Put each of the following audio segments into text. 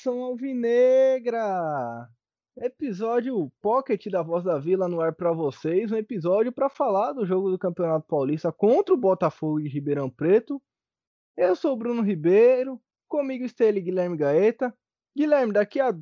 nação alvinegra! Episódio Pocket da Voz da Vila no ar para vocês, um episódio para falar do jogo do Campeonato Paulista contra o Botafogo de Ribeirão Preto. Eu sou o Bruno Ribeiro, comigo está ele Guilherme Gaeta. Guilherme, daqui a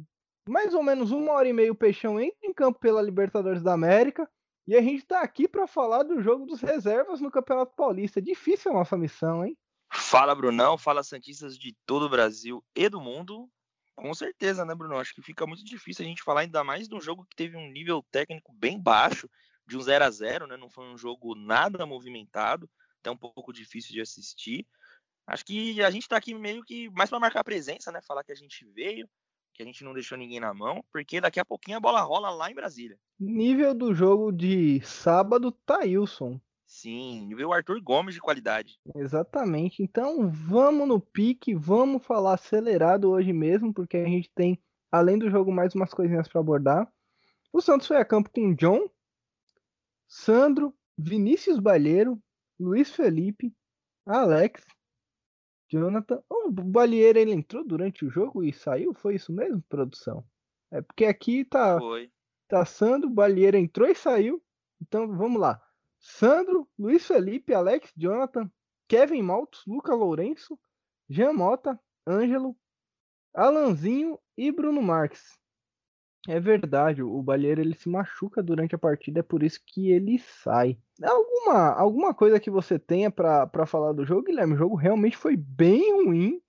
mais ou menos uma hora e meia o Peixão entra em campo pela Libertadores da América e a gente está aqui para falar do jogo dos reservas no Campeonato Paulista. Difícil a nossa missão, hein? Fala, Brunão. Fala, Santistas de todo o Brasil e do mundo. Com certeza, né, Bruno? Acho que fica muito difícil a gente falar ainda mais de um jogo que teve um nível técnico bem baixo, de um 0 a 0 né? Não foi um jogo nada movimentado, até um pouco difícil de assistir. Acho que a gente está aqui meio que mais para marcar presença, né? Falar que a gente veio, que a gente não deixou ninguém na mão, porque daqui a pouquinho a bola rola lá em Brasília. Nível do jogo de sábado, Thailson. Sim, viu o Arthur Gomes de qualidade. Exatamente. Então vamos no pique, vamos falar acelerado hoje mesmo, porque a gente tem, além do jogo, mais umas coisinhas para abordar. O Santos foi a campo com John, Sandro, Vinícius Balheiro, Luiz Felipe, Alex, Jonathan. O Balheiro ele entrou durante o jogo e saiu? Foi isso mesmo, produção? É porque aqui tá. Foi. Tá Sandro, Balheiro entrou e saiu. Então vamos lá. Sandro, Luiz Felipe, Alex Jonathan, Kevin Maltos, Luca Lourenço, Jean Mota, Ângelo, Alanzinho e Bruno Marques. É verdade, o Balheiro ele se machuca durante a partida, é por isso que ele sai. Alguma, alguma coisa que você tenha para falar do jogo, Guilherme? O jogo realmente foi bem ruim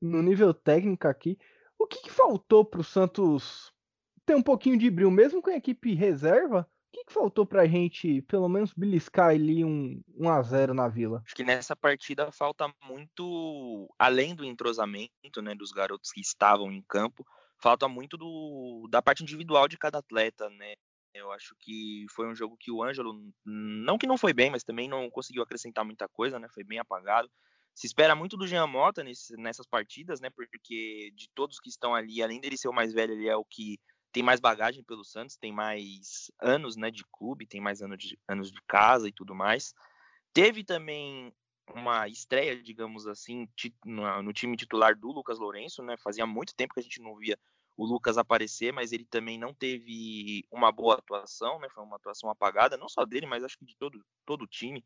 no nível técnico aqui. O que, que faltou para o Santos ter um pouquinho de brilho, mesmo com a equipe reserva? Que, que faltou pra gente, pelo menos, beliscar ali um 1 a 0 na Vila? Acho que nessa partida falta muito, além do entrosamento, né, dos garotos que estavam em campo, falta muito do, da parte individual de cada atleta, né? Eu acho que foi um jogo que o Ângelo, não que não foi bem, mas também não conseguiu acrescentar muita coisa, né? Foi bem apagado. Se espera muito do Jean Mota nesse, nessas partidas, né? Porque de todos que estão ali, além dele ser o mais velho, ele é o que tem mais bagagem pelo Santos, tem mais anos né, de clube, tem mais anos de, anos de casa e tudo mais. Teve também uma estreia, digamos assim, no time titular do Lucas Lourenço, né? Fazia muito tempo que a gente não via o Lucas aparecer, mas ele também não teve uma boa atuação, né? Foi uma atuação apagada, não só dele, mas acho que de todo, todo o time.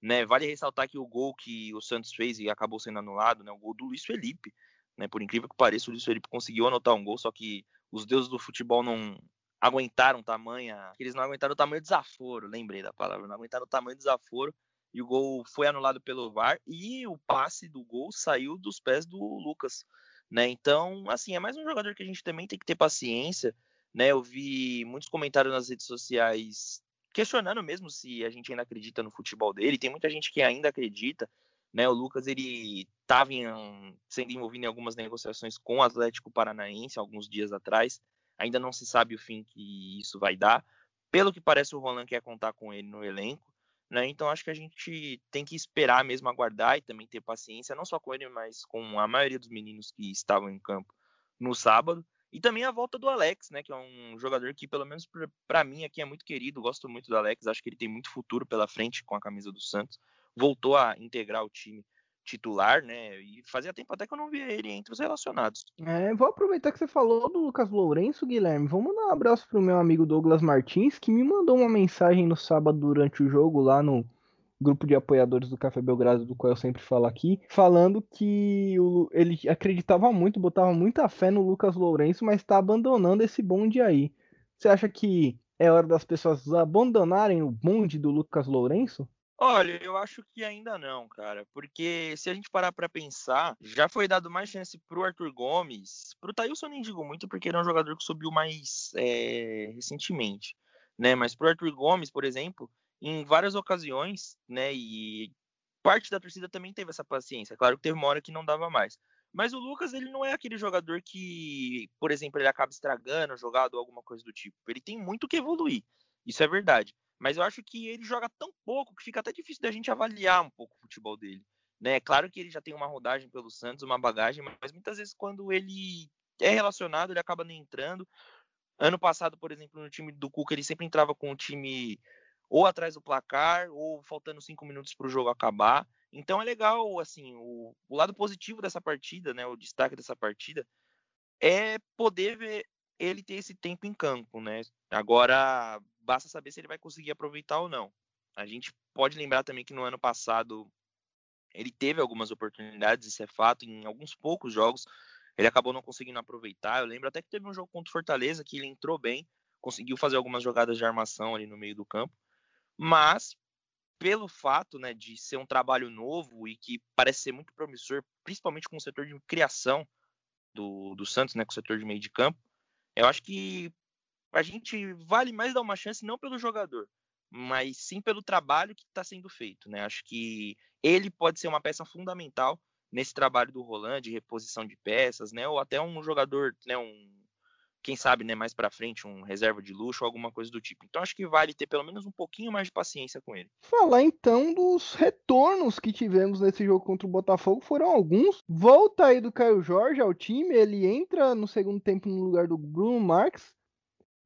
Né? Vale ressaltar que o gol que o Santos fez e acabou sendo anulado, né? O gol do Luiz Felipe, né? Por incrível que pareça, o Luiz Felipe conseguiu anotar um gol, só que os deuses do futebol não aguentaram tamanha. Eles não aguentaram o tamanho desaforo, lembrei da palavra, não aguentaram o tamanho desaforo. E o gol foi anulado pelo VAR e o passe do gol saiu dos pés do Lucas. Né? Então, assim, é mais um jogador que a gente também tem que ter paciência. Né? Eu vi muitos comentários nas redes sociais questionando mesmo se a gente ainda acredita no futebol dele. Tem muita gente que ainda acredita. Né, o Lucas ele estava sendo envolvido em algumas negociações com o Atlético Paranaense alguns dias atrás. Ainda não se sabe o fim que isso vai dar. Pelo que parece, o Roland quer contar com ele no elenco. Né? Então acho que a gente tem que esperar mesmo aguardar e também ter paciência, não só com ele, mas com a maioria dos meninos que estavam em campo no sábado. E também a volta do Alex, né, que é um jogador que, pelo menos para mim, aqui é muito querido. Gosto muito do Alex, acho que ele tem muito futuro pela frente com a camisa do Santos voltou a integrar o time titular, né? E fazia tempo até que eu não via ele entre os relacionados. É, vou aproveitar que você falou do Lucas Lourenço, Guilherme. Vamos dar um abraço pro meu amigo Douglas Martins, que me mandou uma mensagem no sábado durante o jogo lá no grupo de apoiadores do Café Belgrado, do qual eu sempre falo aqui, falando que o, ele acreditava muito, botava muita fé no Lucas Lourenço, mas está abandonando esse bonde aí. Você acha que é hora das pessoas abandonarem o bonde do Lucas Lourenço? Olha, eu acho que ainda não, cara, porque se a gente parar para pensar, já foi dado mais chance pro Arthur Gomes, pro Thailson nem digo muito, porque ele é um jogador que subiu mais é, recentemente, né? Mas pro Arthur Gomes, por exemplo, em várias ocasiões, né? E parte da torcida também teve essa paciência. Claro que teve uma hora que não dava mais. Mas o Lucas, ele não é aquele jogador que, por exemplo, ele acaba estragando jogado ou alguma coisa do tipo. Ele tem muito que evoluir. Isso é verdade mas eu acho que ele joga tão pouco que fica até difícil da gente avaliar um pouco o futebol dele. Né? É claro que ele já tem uma rodagem pelo Santos, uma bagagem, mas muitas vezes quando ele é relacionado, ele acaba nem entrando. Ano passado, por exemplo, no time do Cuca, ele sempre entrava com o time ou atrás do placar, ou faltando cinco minutos para o jogo acabar. Então é legal, assim, o, o, lado positivo dessa partida, né, o destaque dessa partida, é poder ver ele ter esse tempo em campo, né? Agora basta saber se ele vai conseguir aproveitar ou não. A gente pode lembrar também que no ano passado ele teve algumas oportunidades, isso é fato, em alguns poucos jogos ele acabou não conseguindo aproveitar. Eu lembro até que teve um jogo contra o Fortaleza que ele entrou bem, conseguiu fazer algumas jogadas de armação ali no meio do campo, mas pelo fato né, de ser um trabalho novo e que parece ser muito promissor, principalmente com o setor de criação do, do Santos, né, com o setor de meio de campo, eu acho que a gente vale mais dar uma chance não pelo jogador, mas sim pelo trabalho que está sendo feito. Né? Acho que ele pode ser uma peça fundamental nesse trabalho do Roland de reposição de peças, né? Ou até um jogador, né? Um quem sabe, né, mais para frente, um reserva de luxo alguma coisa do tipo. Então acho que vale ter pelo menos um pouquinho mais de paciência com ele. Falar então dos retornos que tivemos nesse jogo contra o Botafogo foram alguns. Volta aí do Caio Jorge ao time, ele entra no segundo tempo no lugar do Bruno Marques.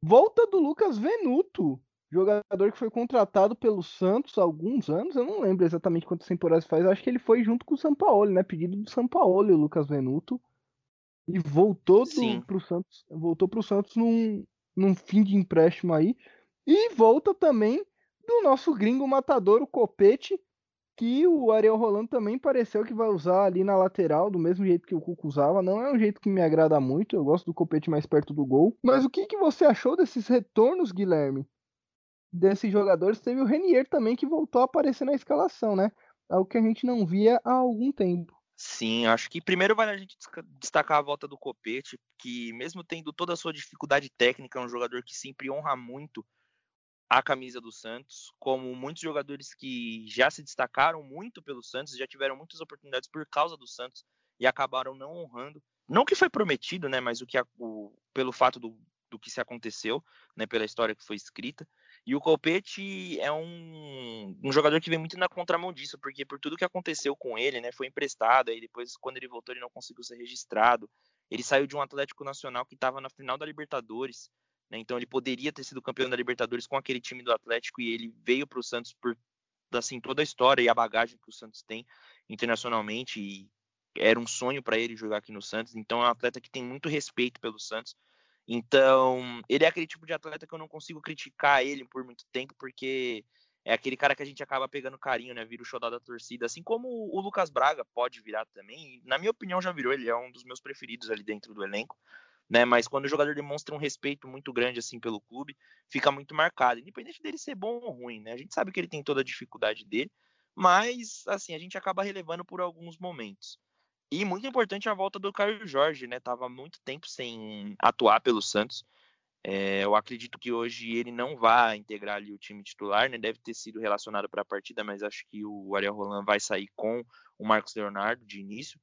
Volta do Lucas Venuto, jogador que foi contratado pelo Santos há alguns anos, eu não lembro exatamente quantas temporadas faz, acho que ele foi junto com o Sampaoli, né? Pedido do Sampaoli, o Lucas Venuto. E voltou para o Santos, voltou pro Santos num, num fim de empréstimo aí. E volta também do nosso gringo matador, o Copete, que o Ariel Rolando também pareceu que vai usar ali na lateral, do mesmo jeito que o Cuco usava. Não é um jeito que me agrada muito, eu gosto do Copete mais perto do gol. Mas o que, que você achou desses retornos, Guilherme? Desses jogadores, teve o Renier também que voltou a aparecer na escalação, né? Algo que a gente não via há algum tempo. Sim, acho que primeiro vale a gente destacar a volta do Copete, que mesmo tendo toda a sua dificuldade técnica, é um jogador que sempre honra muito a camisa do Santos, como muitos jogadores que já se destacaram muito pelo Santos, já tiveram muitas oportunidades por causa do Santos e acabaram não honrando. Não que foi prometido, né, mas o que o, pelo fato do, do que se aconteceu, né, pela história que foi escrita. E o Copete é um, um jogador que vem muito na contramão disso, porque por tudo que aconteceu com ele, né, foi emprestado, aí depois quando ele voltou ele não conseguiu ser registrado. Ele saiu de um Atlético Nacional que estava na final da Libertadores, né, então ele poderia ter sido campeão da Libertadores com aquele time do Atlético e ele veio para o Santos por assim toda a história e a bagagem que o Santos tem internacionalmente e era um sonho para ele jogar aqui no Santos. Então é um atleta que tem muito respeito pelo Santos então, ele é aquele tipo de atleta que eu não consigo criticar ele por muito tempo, porque é aquele cara que a gente acaba pegando carinho, né? Vira o xodó da torcida, assim como o Lucas Braga pode virar também. na minha opinião, já virou, ele é um dos meus preferidos ali dentro do elenco, né? Mas quando o jogador demonstra um respeito muito grande assim pelo clube, fica muito marcado, independente dele ser bom ou ruim, né? A gente sabe que ele tem toda a dificuldade dele, mas assim, a gente acaba relevando por alguns momentos. E muito importante a volta do Caio Jorge, né? Tava muito tempo sem atuar pelo Santos. É, eu acredito que hoje ele não vai integrar ali o time titular, né? Deve ter sido relacionado para a partida, mas acho que o Ariel Roland vai sair com o Marcos Leonardo de início.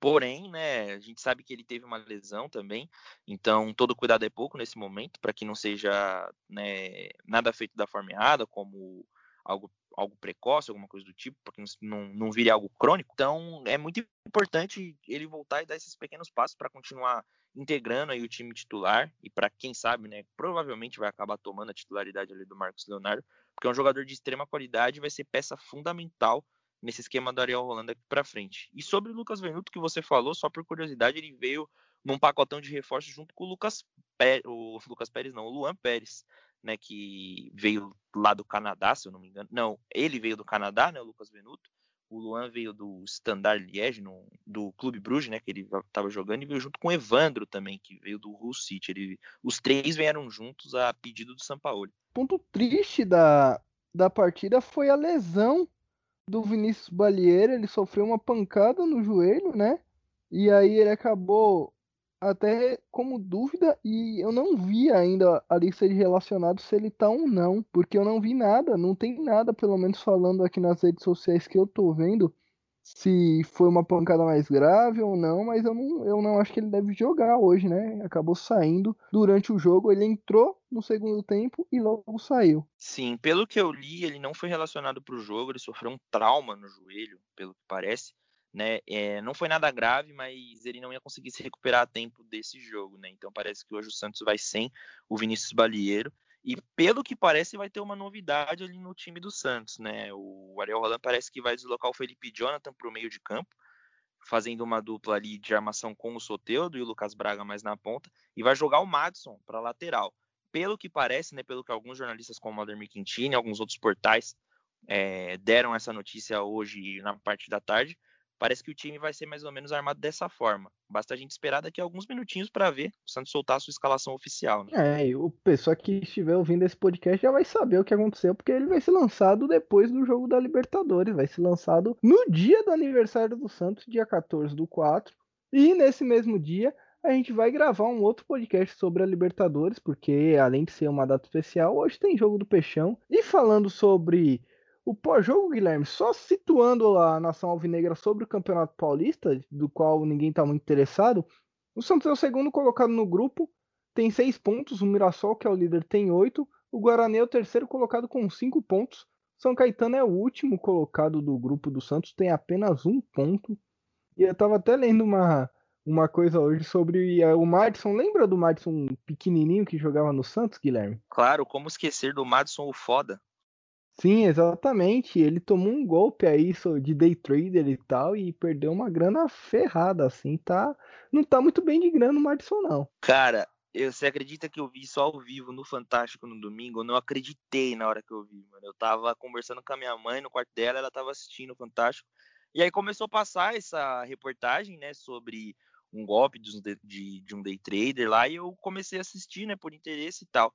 Porém, né, a gente sabe que ele teve uma lesão também, então todo cuidado é pouco nesse momento, para que não seja né, nada feito da forma errada, como algo algo precoce, alguma coisa do tipo, para que não, não vire algo crônico. Então, é muito importante ele voltar e dar esses pequenos passos para continuar integrando aí o time titular e para quem sabe, né, provavelmente vai acabar tomando a titularidade ali do Marcos Leonardo, porque é um jogador de extrema qualidade e vai ser peça fundamental nesse esquema do Ariel Rolando aqui para frente. E sobre o Lucas Venuto que você falou, só por curiosidade, ele veio num pacotão de reforços junto com o Lucas Pérez, o Lucas Pérez não, o Luan Pérez, né, que veio lá do Canadá, se eu não me engano. Não, ele veio do Canadá, né, o Lucas Venuto. O Luan veio do Standard Liège, no, do Clube Bruges, né, que ele estava jogando, e veio junto com o Evandro também, que veio do Hull City. Ele, os três vieram juntos a pedido do Sampaoli. Ponto triste da, da partida foi a lesão do Vinícius Balieira. Ele sofreu uma pancada no joelho, né? E aí ele acabou até como dúvida e eu não vi ainda a lista de relacionados se ele tá ou não, porque eu não vi nada, não tem nada, pelo menos falando aqui nas redes sociais que eu tô vendo, se foi uma pancada mais grave ou não, mas eu não, eu não acho que ele deve jogar hoje, né? Acabou saindo durante o jogo, ele entrou no segundo tempo e logo saiu. Sim, pelo que eu li, ele não foi relacionado para o jogo, ele sofreu um trauma no joelho, pelo que parece né? É, não foi nada grave, mas ele não ia conseguir se recuperar a tempo desse jogo, né? Então parece que hoje o Santos vai sem o Vinícius Balieiro. E pelo que parece, vai ter uma novidade ali no time do Santos, né? O Ariel Roland parece que vai deslocar o Felipe Jonathan para o meio de campo. fazendo uma dupla ali de armação com o Soteudo e o Lucas Braga mais na ponta, e vai jogar o Madison para lateral. Pelo que parece, né, pelo que alguns jornalistas como o Ademir Quintini e alguns outros portais é, deram essa notícia hoje na parte da tarde, parece que o time vai ser mais ou menos armado dessa forma. Basta a gente esperar daqui a alguns minutinhos para ver o Santos soltar a sua escalação oficial. Né? É, o pessoal que estiver ouvindo esse podcast já vai saber o que aconteceu, porque ele vai ser lançado depois do jogo da Libertadores. Vai ser lançado no dia do aniversário do Santos, dia 14 do 4. E nesse mesmo dia a gente vai gravar um outro podcast sobre a Libertadores, porque além de ser uma data especial, hoje tem jogo do Peixão. E falando sobre o pós-jogo, Guilherme, só situando a nação alvinegra sobre o Campeonato Paulista, do qual ninguém está muito interessado, o Santos é o segundo colocado no grupo, tem seis pontos, o Mirassol, que é o líder, tem oito, o Guarani é o terceiro colocado com cinco pontos, São Caetano é o último colocado do grupo do Santos, tem apenas um ponto. E eu estava até lendo uma, uma coisa hoje sobre eh, o Madison. Lembra do Madison pequenininho que jogava no Santos, Guilherme? Claro, como esquecer do Madison o foda. Sim, exatamente. Ele tomou um golpe aí de day trader e tal e perdeu uma grana ferrada, assim, tá? Não tá muito bem de grana o Madison, não. Cara, eu, você acredita que eu vi só ao vivo no Fantástico no domingo? Eu não acreditei na hora que eu vi, mano. Eu tava conversando com a minha mãe no quarto dela, ela tava assistindo o Fantástico. E aí começou a passar essa reportagem, né, sobre um golpe de, de, de um day trader lá, e eu comecei a assistir, né, por interesse e tal.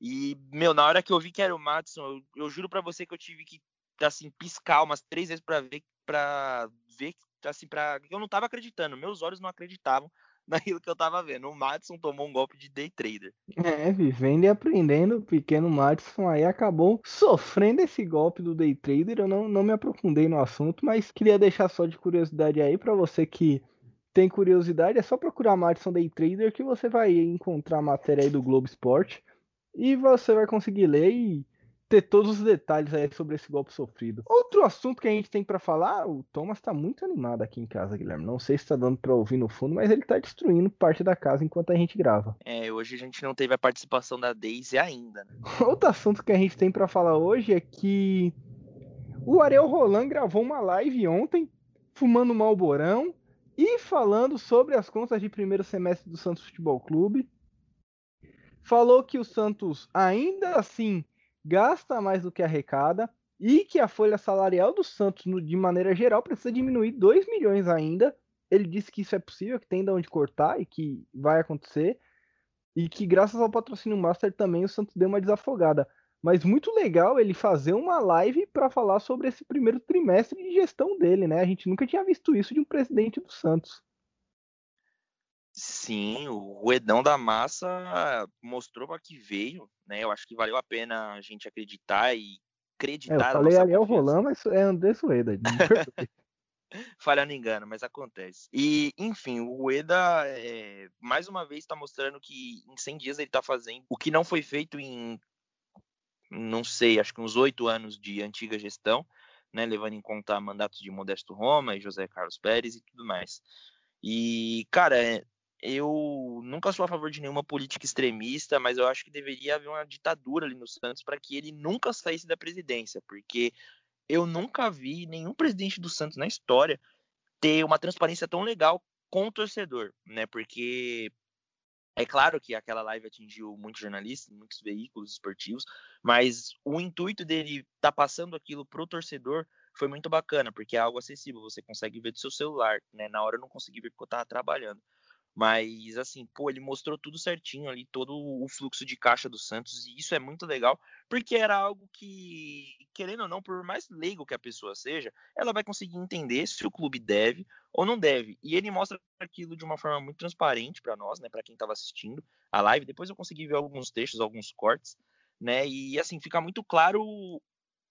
E, meu, na hora que eu vi que era o Matson, eu, eu juro para você que eu tive que, assim, piscar umas três vezes para ver, para ver, assim, para eu não tava acreditando, meus olhos não acreditavam naquilo que eu tava vendo. O Madison tomou um golpe de day trader. É, vivendo e aprendendo, o pequeno Madison aí acabou sofrendo esse golpe do day trader. Eu não, não me aprofundei no assunto, mas queria deixar só de curiosidade aí para você que tem curiosidade, é só procurar Madison Day Trader que você vai encontrar a matéria aí do Globo Esporte e você vai conseguir ler e ter todos os detalhes aí sobre esse golpe sofrido. Outro assunto que a gente tem para falar, o Thomas tá muito animado aqui em casa, Guilherme. Não sei se tá dando para ouvir no fundo, mas ele tá destruindo parte da casa enquanto a gente grava. É, hoje a gente não teve a participação da Daisy ainda, né? Outro assunto que a gente tem para falar hoje é que o Ariel Roland gravou uma live ontem, fumando malborão e falando sobre as contas de primeiro semestre do Santos Futebol Clube falou que o Santos ainda assim gasta mais do que arrecada e que a folha salarial do Santos, de maneira geral, precisa diminuir 2 milhões ainda. Ele disse que isso é possível, que tem de onde cortar e que vai acontecer. E que graças ao patrocínio Master também o Santos deu uma desafogada. Mas muito legal ele fazer uma live para falar sobre esse primeiro trimestre de gestão dele, né? A gente nunca tinha visto isso de um presidente do Santos. Sim, o Edão da Massa mostrou para que veio, né? Eu acho que valeu a pena a gente acreditar e acreditar. É, eu falei ali é o Roland, mas é André Sueda. Falhando engano, mas acontece. E, enfim, o Rueda, é, mais uma vez, está mostrando que em 100 dias ele está fazendo o que não foi feito em, não sei, acho que uns oito anos de antiga gestão, né, levando em conta mandatos de Modesto Roma e José Carlos Pérez e tudo mais. E, cara, é, eu nunca sou a favor de nenhuma política extremista, mas eu acho que deveria haver uma ditadura ali no Santos para que ele nunca saísse da presidência, porque eu nunca vi nenhum presidente do Santos na história ter uma transparência tão legal com o torcedor, né? Porque é claro que aquela live atingiu muitos jornalistas, muitos veículos esportivos, mas o intuito dele estar tá passando aquilo pro torcedor foi muito bacana, porque é algo acessível, você consegue ver do seu celular, né? Na hora eu não consegui ver porque eu estava trabalhando. Mas, assim, pô, ele mostrou tudo certinho ali, todo o fluxo de caixa do Santos, e isso é muito legal, porque era algo que, querendo ou não, por mais leigo que a pessoa seja, ela vai conseguir entender se o clube deve ou não deve. E ele mostra aquilo de uma forma muito transparente para nós, né, para quem estava assistindo a live. Depois eu consegui ver alguns textos, alguns cortes, né, e assim, fica muito claro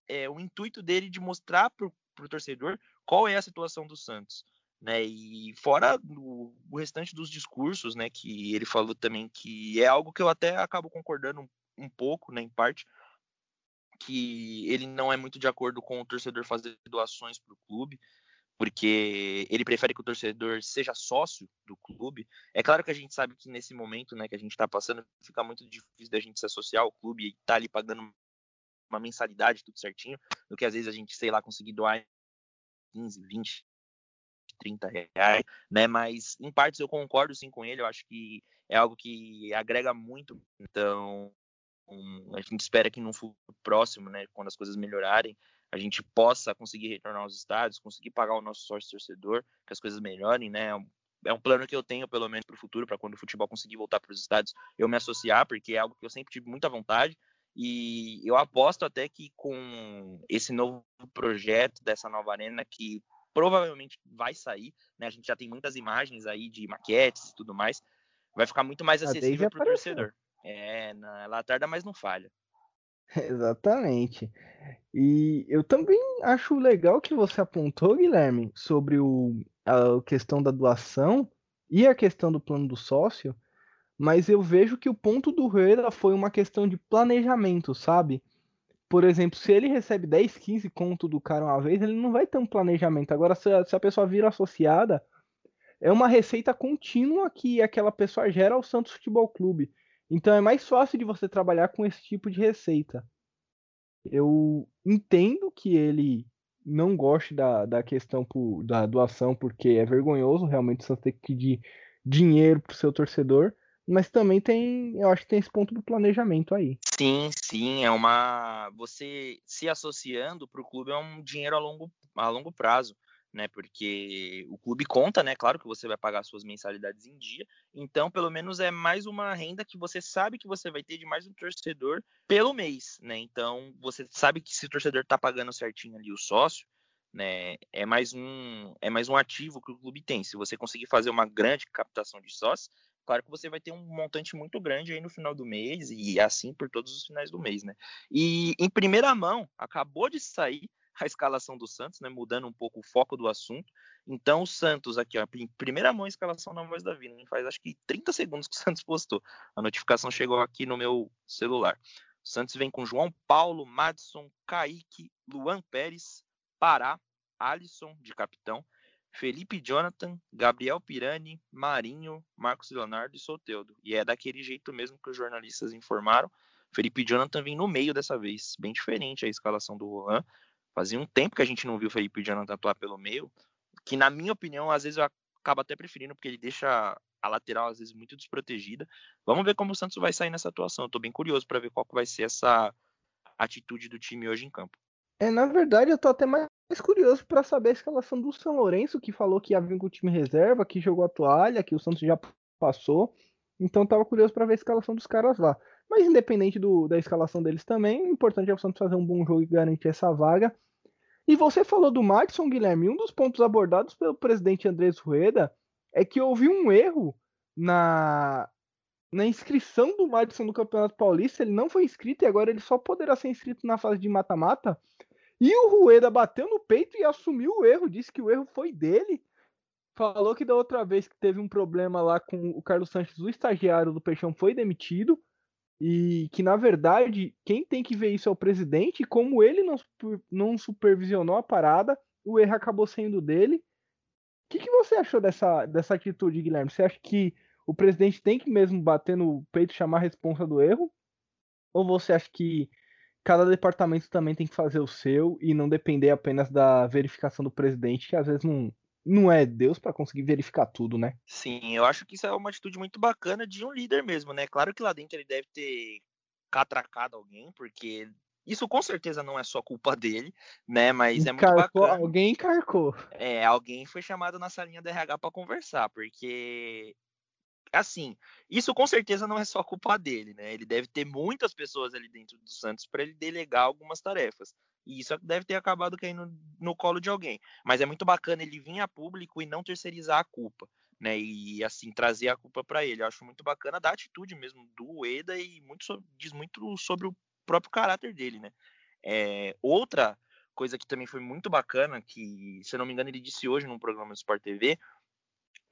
é, o intuito dele de mostrar para o torcedor qual é a situação do Santos né? E fora o, o, restante dos discursos, né, que ele falou também que é algo que eu até acabo concordando um, um pouco, né, em parte, que ele não é muito de acordo com o torcedor fazer doações para o clube, porque ele prefere que o torcedor seja sócio do clube. É claro que a gente sabe que nesse momento, né, que a gente está passando, fica muito difícil da gente se associar ao clube e estar tá ali pagando uma mensalidade tudo certinho, do que às vezes a gente, sei lá, conseguir doar 15, 20, 130 reais, né? Mas em partes eu concordo sim com ele, eu acho que é algo que agrega muito. Então, um, a gente espera que no futuro próximo, né, quando as coisas melhorarem, a gente possa conseguir retornar aos estádios, conseguir pagar o nosso sócio torcedor, que as coisas melhorem, né? É um plano que eu tenho, pelo menos, para o futuro, para quando o futebol conseguir voltar para os estádios, eu me associar, porque é algo que eu sempre tive muita vontade. E eu aposto até que com esse novo projeto dessa nova arena, que provavelmente vai sair, né? A gente já tem muitas imagens aí de maquetes e tudo mais, vai ficar muito mais acessível para o torcedor. É, na, ela tarda, mas não falha. Exatamente. E eu também acho legal que você apontou, Guilherme, sobre o, a questão da doação e a questão do plano do sócio, mas eu vejo que o ponto do Rueda foi uma questão de planejamento, sabe? Por exemplo, se ele recebe 10, 15 conto do cara uma vez, ele não vai ter um planejamento. Agora, se a, se a pessoa vira associada, é uma receita contínua que aquela pessoa gera ao Santos Futebol Clube. Então é mais fácil de você trabalhar com esse tipo de receita. Eu entendo que ele não goste da, da questão por, da doação, porque é vergonhoso realmente o Santos ter que pedir dinheiro pro seu torcedor. Mas também tem, eu acho que tem esse ponto do planejamento aí. Sim, sim, é uma. Você se associando para o clube é um dinheiro a longo, a longo prazo, né? Porque o clube conta, né? Claro que você vai pagar suas mensalidades em dia, então pelo menos é mais uma renda que você sabe que você vai ter de mais um torcedor pelo mês, né? Então você sabe que se o torcedor está pagando certinho ali o sócio, né? É mais um é mais um ativo que o clube tem. Se você conseguir fazer uma grande captação de sócios, claro que você vai ter um montante muito grande aí no final do mês e assim por todos os finais do mês, né? E em primeira mão, acabou de sair a escalação do Santos, né? Mudando um pouco o foco do assunto. Então, o Santos aqui, ó, em primeira mão, a escalação na voz da vida. Faz acho que 30 segundos que o Santos postou. A notificação chegou aqui no meu celular. O Santos vem com João Paulo, Madison, Kaique, Luan Pérez, Pará, Alisson de capitão, Felipe Jonathan, Gabriel Pirani, Marinho, Marcos Leonardo e Soteudo. E é daquele jeito mesmo que os jornalistas informaram. Felipe Jonathan vem no meio dessa vez, bem diferente a escalação do Roland. Fazia um tempo que a gente não viu o Felipe Jonathan atuar pelo meio, que na minha opinião, às vezes eu acabo até preferindo, porque ele deixa a lateral às vezes muito desprotegida. Vamos ver como o Santos vai sair nessa atuação. Estou bem curioso para ver qual vai ser essa atitude do time hoje em campo. É, na verdade, eu tô até mais curioso para saber a escalação do São Lourenço, que falou que ia vir com o time reserva, que jogou a toalha, que o Santos já passou. Então tava curioso para ver a escalação dos caras lá. Mas independente do, da escalação deles também, o importante é o Santos fazer um bom jogo e garantir essa vaga. E você falou do Madison, Guilherme. Um dos pontos abordados pelo presidente Andrés Rueda é que houve um erro na, na inscrição do Madison no Campeonato Paulista. Ele não foi inscrito e agora ele só poderá ser inscrito na fase de mata-mata. E o Rueda bateu no peito e assumiu o erro, disse que o erro foi dele. Falou que da outra vez que teve um problema lá com o Carlos Sanches, o estagiário do Peixão foi demitido. E que, na verdade, quem tem que ver isso é o presidente. E como ele não, não supervisionou a parada, o erro acabou sendo dele. O que, que você achou dessa, dessa atitude, Guilherme? Você acha que o presidente tem que mesmo bater no peito e chamar a responsa do erro? Ou você acha que cada departamento também tem que fazer o seu e não depender apenas da verificação do presidente, que às vezes não, não é Deus para conseguir verificar tudo, né? Sim, eu acho que isso é uma atitude muito bacana de um líder mesmo, né? Claro que lá dentro ele deve ter catracado alguém, porque isso com certeza não é só culpa dele, né? Mas Encarcou, é muito bacana. Alguém encarcou. É, alguém foi chamado na salinha da RH para conversar, porque assim, isso com certeza não é só culpa dele, né? Ele deve ter muitas pessoas ali dentro do Santos para ele delegar algumas tarefas. E isso deve ter acabado caindo no colo de alguém. Mas é muito bacana ele vir a público e não terceirizar a culpa, né? E assim trazer a culpa para ele. Eu acho muito bacana da atitude mesmo do Eda e muito diz muito sobre o próprio caráter dele, né? É, outra coisa que também foi muito bacana, que se eu não me engano ele disse hoje num programa do Sport TV,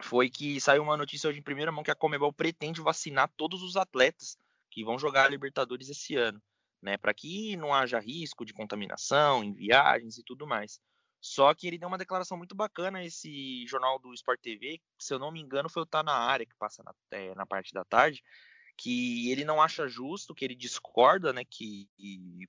foi que saiu uma notícia hoje em primeira mão que a Comebol pretende vacinar todos os atletas que vão jogar a Libertadores esse ano, né, para que não haja risco de contaminação em viagens e tudo mais. Só que ele deu uma declaração muito bacana esse jornal do Sport TV, se eu não me engano foi o Tá na área que passa na, é, na parte da tarde, que ele não acha justo, que ele discorda, né, que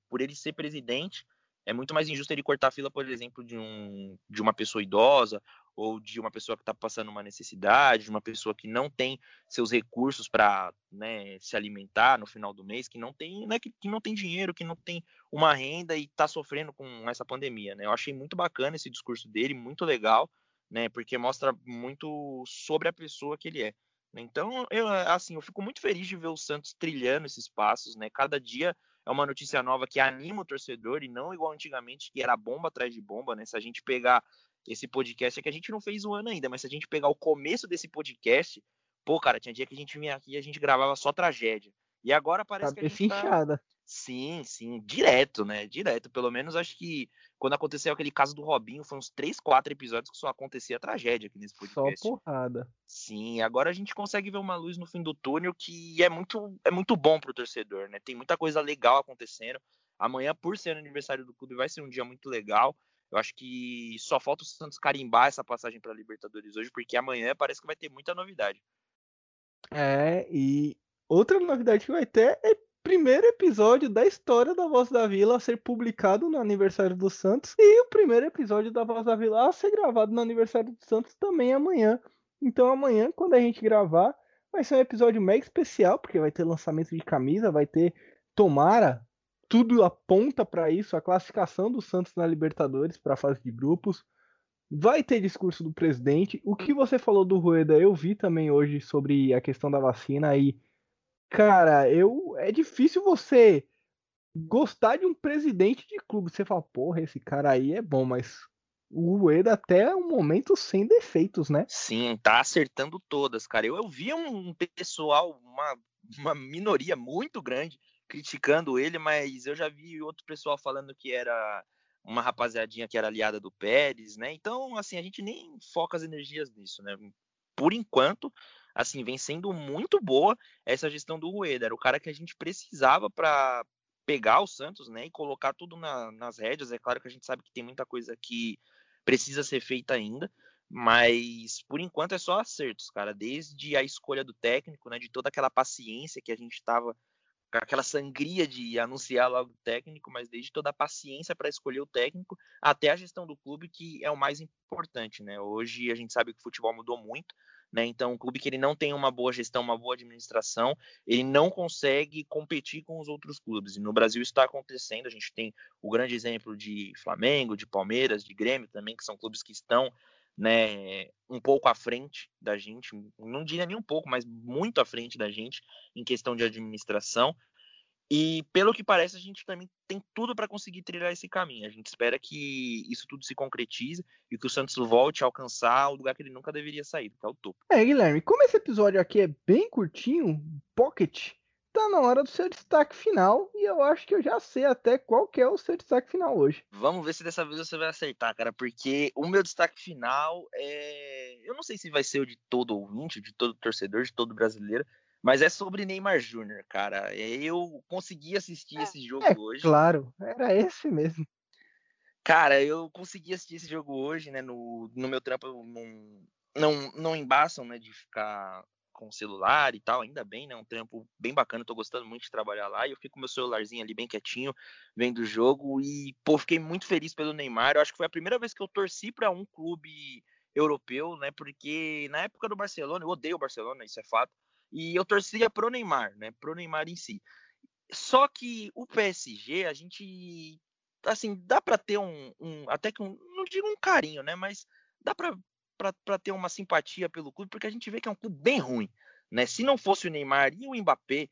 por ele ser presidente É muito mais injusto ele cortar a fila, por exemplo, de, um, de uma pessoa idosa ou de uma pessoa que está passando uma necessidade, de uma pessoa que não tem seus recursos para né, se alimentar no final do mês, que não tem, né, que, que, não tem dinheiro, que não tem uma renda e está sofrendo com essa pandemia. Né? Eu achei muito bacana esse discurso dele, muito legal, né, porque mostra muito sobre a pessoa que ele é. Então, eu, assim, eu fico muito feliz de ver o Santos trilhando esses passos, né? Cada dia é uma notícia nova que anima o torcedor e não igual antigamente que era bomba atrás de bomba, né? Se a gente pegar esse podcast, é que a gente não fez um ano ainda, mas se a gente pegar o começo desse podcast, pô, cara, tinha dia que a gente vinha aqui e a gente gravava só tragédia. E agora parece tá que a gente tá... Sim, sim, direto, né? Direto. Pelo menos acho que quando aconteceu aquele caso do Robinho, foi uns 3, 4 episódios que só acontecia tragédia aqui nesse podcast. Só porrada. Sim, agora a gente consegue ver uma luz no fim do túnel que é muito, é muito bom pro torcedor, né? Tem muita coisa legal acontecendo. Amanhã, por ser aniversário do clube, vai ser um dia muito legal. Eu acho que só falta o Santos carimbar essa passagem para Libertadores hoje, porque amanhã parece que vai ter muita novidade. É, e outra novidade que vai ter é primeiro episódio da história da Voz da Vila a ser publicado no aniversário do Santos e o primeiro episódio da Voz da Vila a ser gravado no aniversário do Santos também amanhã. Então amanhã, quando a gente gravar, vai ser um episódio mega especial, porque vai ter lançamento de camisa, vai ter tomara, tudo aponta para isso, a classificação do Santos na Libertadores para a fase de grupos. Vai ter discurso do presidente. O que você falou do Rueda, eu vi também hoje sobre a questão da vacina e Cara, eu é difícil você gostar de um presidente de clube. Você fala, porra, esse cara aí é bom, mas o Rueda até é um momento sem defeitos, né? Sim, tá acertando todas, cara. Eu, eu vi um pessoal, uma, uma minoria muito grande criticando ele, mas eu já vi outro pessoal falando que era uma rapaziadinha que era aliada do Pérez, né? Então, assim, a gente nem foca as energias nisso, né? Por enquanto, assim, vem sendo muito boa essa gestão do Rueda. Era o cara que a gente precisava para pegar o Santos, né, e colocar tudo na, nas rédeas. É claro que a gente sabe que tem muita coisa que precisa ser feita ainda, mas por enquanto é só acertos, cara. Desde a escolha do técnico, né, de toda aquela paciência que a gente estava aquela sangria de anunciar logo o técnico, mas desde toda a paciência para escolher o técnico até a gestão do clube, que é o mais importante, né? Hoje a gente sabe que o futebol mudou muito, né? Então, um clube que ele não tem uma boa gestão, uma boa administração, ele não consegue competir com os outros clubes. E no Brasil está acontecendo. A gente tem o grande exemplo de Flamengo, de Palmeiras, de Grêmio também, que são clubes que estão né, um pouco à frente da gente, não diria nem um pouco, mas muito à frente da gente em questão de administração. E pelo que parece, a gente também tem tudo para conseguir trilhar esse caminho. A gente espera que isso tudo se concretize e que o Santos volte a alcançar o lugar que ele nunca deveria sair, que é o topo. É, Guilherme, como esse episódio aqui é bem curtinho, pocket, tá na hora do seu destaque final e eu acho que eu já sei até qual que é o seu destaque final hoje. Vamos ver se dessa vez você vai acertar, cara, porque o meu destaque final é, eu não sei se vai ser o de todo ouvinte, de todo torcedor, de todo brasileiro, mas é sobre Neymar Júnior, cara. Eu consegui assistir esse jogo é, hoje. Claro, era esse mesmo. Cara, eu consegui assistir esse jogo hoje, né? No, no meu trampo não, não, não embaçam, né? De ficar com o celular e tal, ainda bem, né? Um trampo bem bacana, tô gostando muito de trabalhar lá. E eu fico com meu celularzinho ali bem quietinho, vendo o jogo. E, pô, fiquei muito feliz pelo Neymar. Eu acho que foi a primeira vez que eu torci para um clube europeu, né? Porque na época do Barcelona, eu odeio o Barcelona, isso é fato. E eu torcia pro Neymar, né? Pro Neymar em si. Só que o PSG, a gente assim, dá para ter um, um, até que um, não digo um carinho, né, mas dá para ter uma simpatia pelo clube, porque a gente vê que é um clube bem ruim, né? Se não fosse o Neymar e o Mbappé,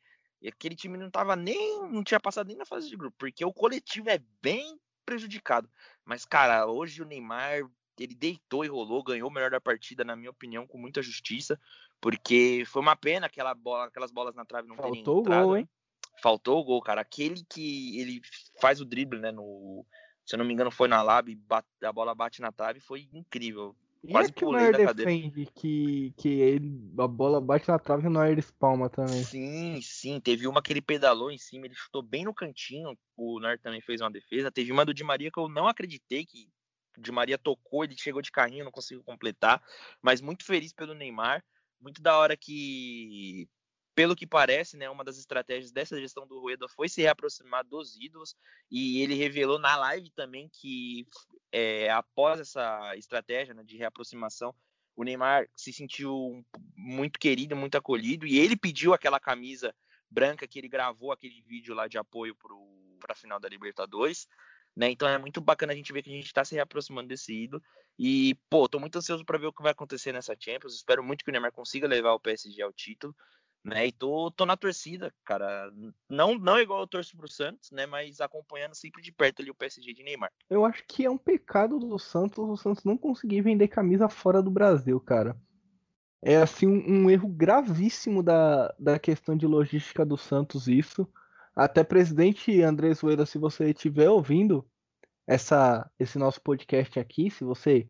aquele time não tava nem não tinha passado nem na fase de grupo, porque o coletivo é bem prejudicado. Mas cara, hoje o Neymar ele deitou e rolou, ganhou o melhor da partida, na minha opinião, com muita justiça, porque foi uma pena aquela bola, aquelas bolas na trave não Faltou terem entrado. Faltou o gol, hein? Faltou o gol, cara. Aquele que ele faz o drible, né, no, se eu não me engano, foi na lab, bate, a bola bate na trave, foi incrível. Quase e é que o Neuer defende que, que ele, a bola bate na trave e o Neuer espalma também. Sim, sim. Teve uma que ele pedalou em cima, ele chutou bem no cantinho. O Neuer também fez uma defesa. Teve uma do Di Maria que eu não acreditei que de Maria tocou, ele chegou de carrinho, não conseguiu completar, mas muito feliz pelo Neymar, muito da hora que pelo que parece, né, uma das estratégias dessa gestão do Rueda foi se reaproximar dos ídolos e ele revelou na live também que é, após essa estratégia né, de reaproximação, o Neymar se sentiu muito querido, muito acolhido e ele pediu aquela camisa branca que ele gravou aquele vídeo lá de apoio para a final da Libertadores. Né? Então é muito bacana a gente ver que a gente está se reaproximando desse ídolo. E, pô, tô muito ansioso para ver o que vai acontecer nessa Champions. Espero muito que o Neymar consiga levar o PSG ao título né? E tô, tô na torcida, cara. Não, não igual eu torço pro Santos, né? Mas acompanhando sempre de perto ali o PSG de Neymar. Eu acho que é um pecado do Santos o Santos não conseguir vender camisa fora do Brasil, cara. É assim um, um erro gravíssimo da, da questão de logística do Santos isso. Até presidente Andrés Zoeira, se você estiver ouvindo essa, esse nosso podcast aqui, se você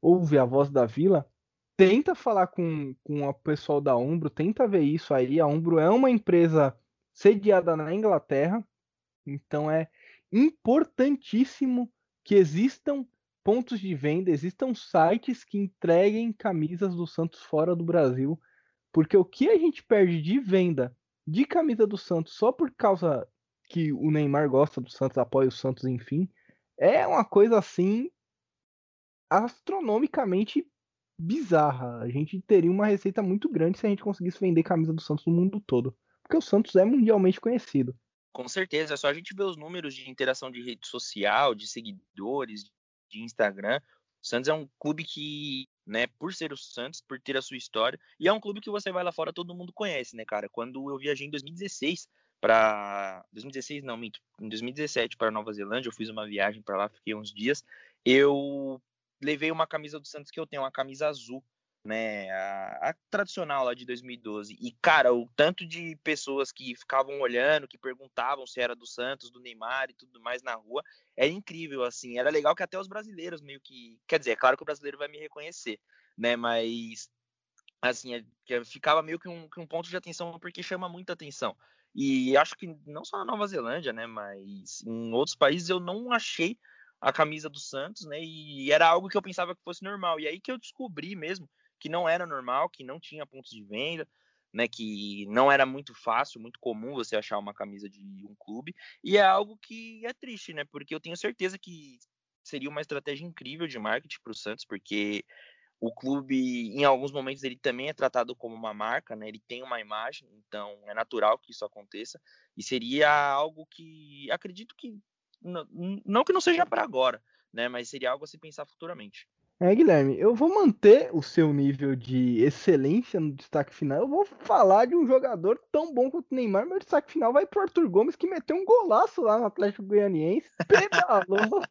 ouve a voz da Vila, tenta falar com, com o pessoal da Umbro, tenta ver isso aí. A Umbro é uma empresa sediada na Inglaterra, então é importantíssimo que existam pontos de venda, existam sites que entreguem camisas do Santos fora do Brasil, porque o que a gente perde de venda de camisa do Santos só por causa que o Neymar gosta do Santos, apoia o Santos, enfim, é uma coisa assim astronomicamente bizarra. A gente teria uma receita muito grande se a gente conseguisse vender camisa do Santos no mundo todo. Porque o Santos é mundialmente conhecido. Com certeza, é só a gente ver os números de interação de rede social, de seguidores, de Instagram. O Santos é um clube que, né, por ser o Santos, por ter a sua história, e é um clube que você vai lá fora todo mundo conhece, né, cara? Quando eu viajei em 2016 para 2016 não, minto, em 2017 para Nova Zelândia, eu fiz uma viagem para lá, fiquei uns dias. Eu levei uma camisa do Santos que eu tenho, uma camisa azul, né? A, a, tradicional lá de 2012. E, cara, o tanto de pessoas que ficavam olhando, que perguntavam se era do Santos, do Neymar e tudo mais na rua, era incrível, assim. Era legal que até os brasileiros meio que. Quer dizer, é claro que o brasileiro vai me reconhecer, né? Mas. Assim, é, ficava meio que um, que um ponto de atenção porque chama muita atenção. E acho que não só na Nova Zelândia, né? Mas em outros países eu não achei a camisa do Santos, né? E era algo que eu pensava que fosse normal. E aí que eu descobri mesmo que não era normal, que não tinha pontos de venda, né? Que não era muito fácil, muito comum você achar uma camisa de um clube. E é algo que é triste, né? Porque eu tenho certeza que seria uma estratégia incrível de marketing para o Santos, porque o clube, em alguns momentos, ele também é tratado como uma marca, né? Ele tem uma imagem, então é natural que isso aconteça. E seria algo que acredito que não, que não seja para agora, né? Mas seria algo a se pensar futuramente. É, Guilherme, eu vou manter o seu nível de excelência no destaque final. Eu vou falar de um jogador tão bom quanto o Neymar. Meu destaque final vai pro Arthur Gomes, que meteu um golaço lá no Atlético Goianiense. Pedalou,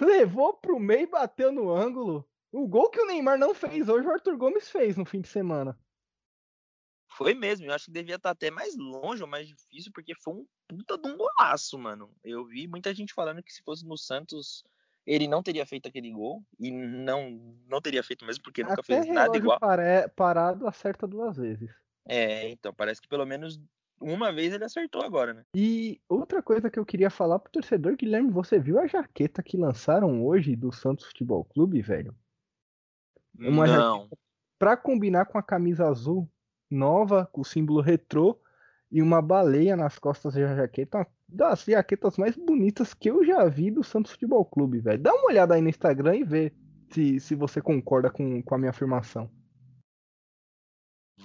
levou pro meio e bateu no ângulo. O gol que o Neymar não fez hoje, o Arthur Gomes fez no fim de semana. Foi mesmo, eu acho que devia estar até mais longe ou mais difícil, porque foi um puta de um golaço, mano. Eu vi muita gente falando que se fosse no Santos, ele não teria feito aquele gol. E não, não teria feito mesmo, porque nunca até fez nada igual. Pare... Parado acerta duas vezes. É, então, parece que pelo menos uma vez ele acertou agora, né? E outra coisa que eu queria falar pro torcedor, Guilherme, você viu a jaqueta que lançaram hoje do Santos Futebol Clube, velho? Uma não. pra combinar com a camisa azul nova, com o símbolo retrô e uma baleia nas costas da jaqueta. Das jaquetas mais bonitas que eu já vi do Santos Futebol Clube, velho. Dá uma olhada aí no Instagram e vê se, se você concorda com, com a minha afirmação.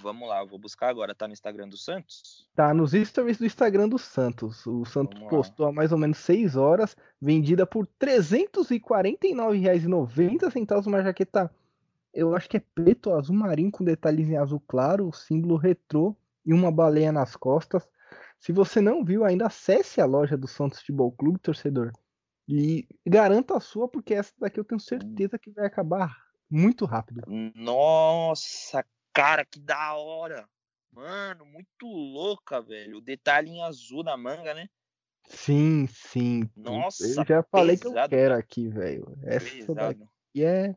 Vamos lá, eu vou buscar agora. Tá no Instagram do Santos? Tá nos stories do Instagram do Santos. O Santos postou há mais ou menos 6 horas, vendida por R$ 349,90 uma jaqueta eu acho que é preto, azul marinho com detalhes em azul claro, símbolo retrô e uma baleia nas costas. Se você não viu ainda, acesse a loja do Santos Futebol Clube, torcedor. E garanta a sua, porque essa daqui eu tenho certeza que vai acabar muito rápido. Nossa, cara, que da hora! Mano, muito louca, velho. O detalhe em azul na manga, né? Sim, sim. Nossa, eu já falei pesado, que eu quero aqui, velho. Essa daqui é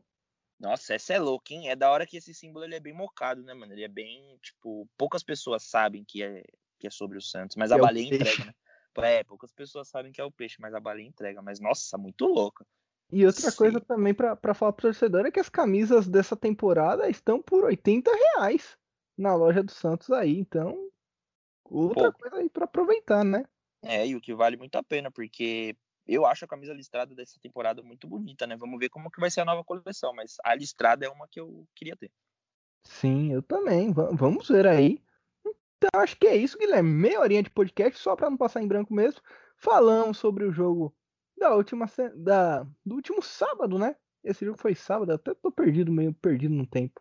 nossa, essa é louca, hein? É da hora que esse símbolo ele é bem mocado, né, mano? Ele é bem, tipo, poucas pessoas sabem que é, que é sobre o Santos, mas a é baleia entrega, né? É, poucas pessoas sabem que é o peixe, mas a baleia entrega. Mas, nossa, muito louca. E outra Sim. coisa também para falar pro torcedor é que as camisas dessa temporada estão por 80 reais na loja do Santos aí. Então, outra coisa aí para aproveitar, né? É, e o que vale muito a pena, porque eu acho a camisa listrada dessa temporada muito bonita, né? Vamos ver como que vai ser a nova coleção, mas a listrada é uma que eu queria ter. Sim, eu também. V vamos ver aí. Então acho que é isso, Guilherme. Meia horinha de podcast, só para não passar em branco mesmo. Falamos sobre o jogo da última da do último sábado, né? Esse jogo foi sábado, até tô perdido, meio perdido no tempo.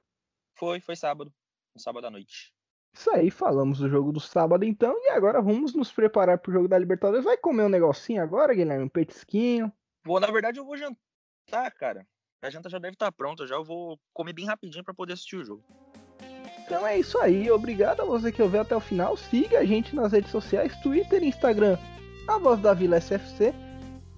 Foi, foi sábado, sábado à noite. Isso aí, falamos do jogo do sábado então, e agora vamos nos preparar pro jogo da Libertadores. Vai comer um negocinho agora, Guilherme? Um petisquinho? Vou, na verdade, eu vou jantar, cara. A janta já deve estar tá pronta, já eu vou comer bem rapidinho para poder assistir o jogo. Então é isso aí, obrigado a você que ouviu até o final. Siga a gente nas redes sociais, Twitter e Instagram, a voz da Vila SFC.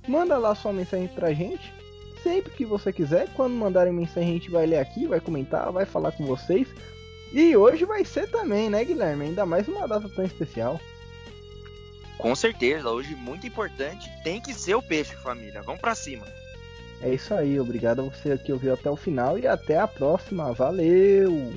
Manda lá sua mensagem pra gente, sempre que você quiser. Quando mandarem mensagem, a gente vai ler aqui, vai comentar, vai falar com vocês. E hoje vai ser também, né, Guilherme? Ainda mais uma data tão especial. Com certeza, hoje muito importante. Tem que ser o peixe, família. Vamos para cima. É isso aí, obrigado a você que ouviu até o final e até a próxima. Valeu!